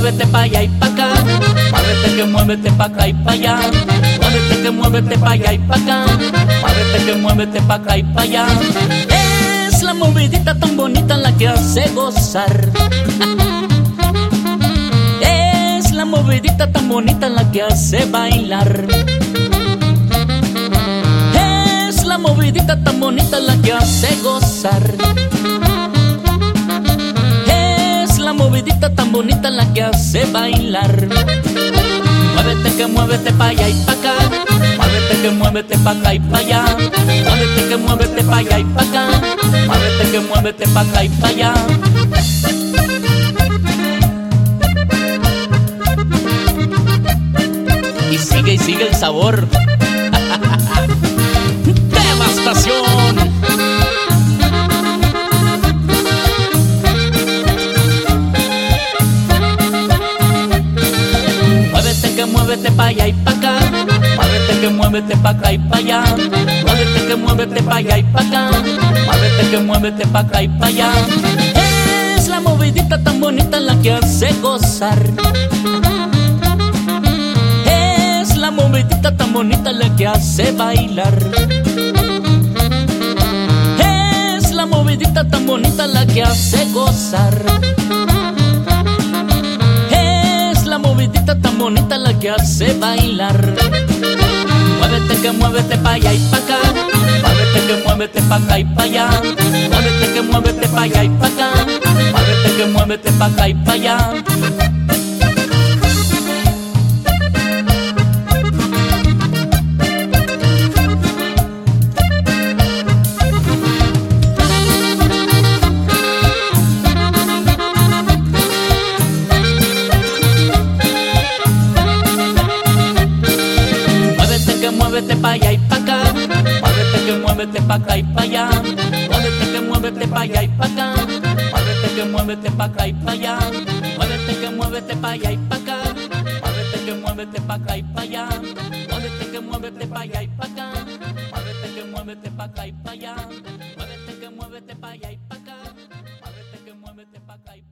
pa' allá y pa' acá. Muévete que muévete pa' acá y pa' allá. Muévete que muévete pa' allá y pa' acá. Muévete que muévete pa' acá y pa' allá. Es la movidita tan bonita la que hace gozar. Es la movidita tan bonita la que hace bailar. Es la movidita tan bonita la que hace gozar. Tan bonita la que hace bailar. Muévete que muévete pa' allá y pa' acá. Muévete que muévete pa' acá y pa' allá. Muévete que muévete pa' allá y pa' acá. Muévete que muévete pa' acá y pa' allá. Y sigue y sigue el sabor. Muévete pa' acá y pa' allá. Muévete que muévete pa' allá y pa' acá. Muévete que muévete pa' acá y pa' allá. Es la movidita tan bonita la que hace gozar. Es la movidita tan bonita la que hace bailar. Es la movidita tan bonita la que hace gozar. tan bonita la que hace bailar. Muévete que muévete pa' allá y pa' acá. Muévete que muévete pa' acá y pa' allá. Muévete que muévete pa' allá y pa' acá. Muévete que muévete pa' acá y pa' allá. muévete pa' acá y pa' allá. Muévete que muévete pa' allá y pa' acá. Muévete que muévete pa' acá y pa' allá. Muévete que muévete pa' allá y pa' acá. Muévete que muévete pa' acá y pa' allá. Muévete que muévete pa' allá y pa' acá. Muévete que muévete pa' acá y pa' allá. Muévete que muévete pa' allá y pa' acá. Muévete que muévete pa' acá y pa' allá.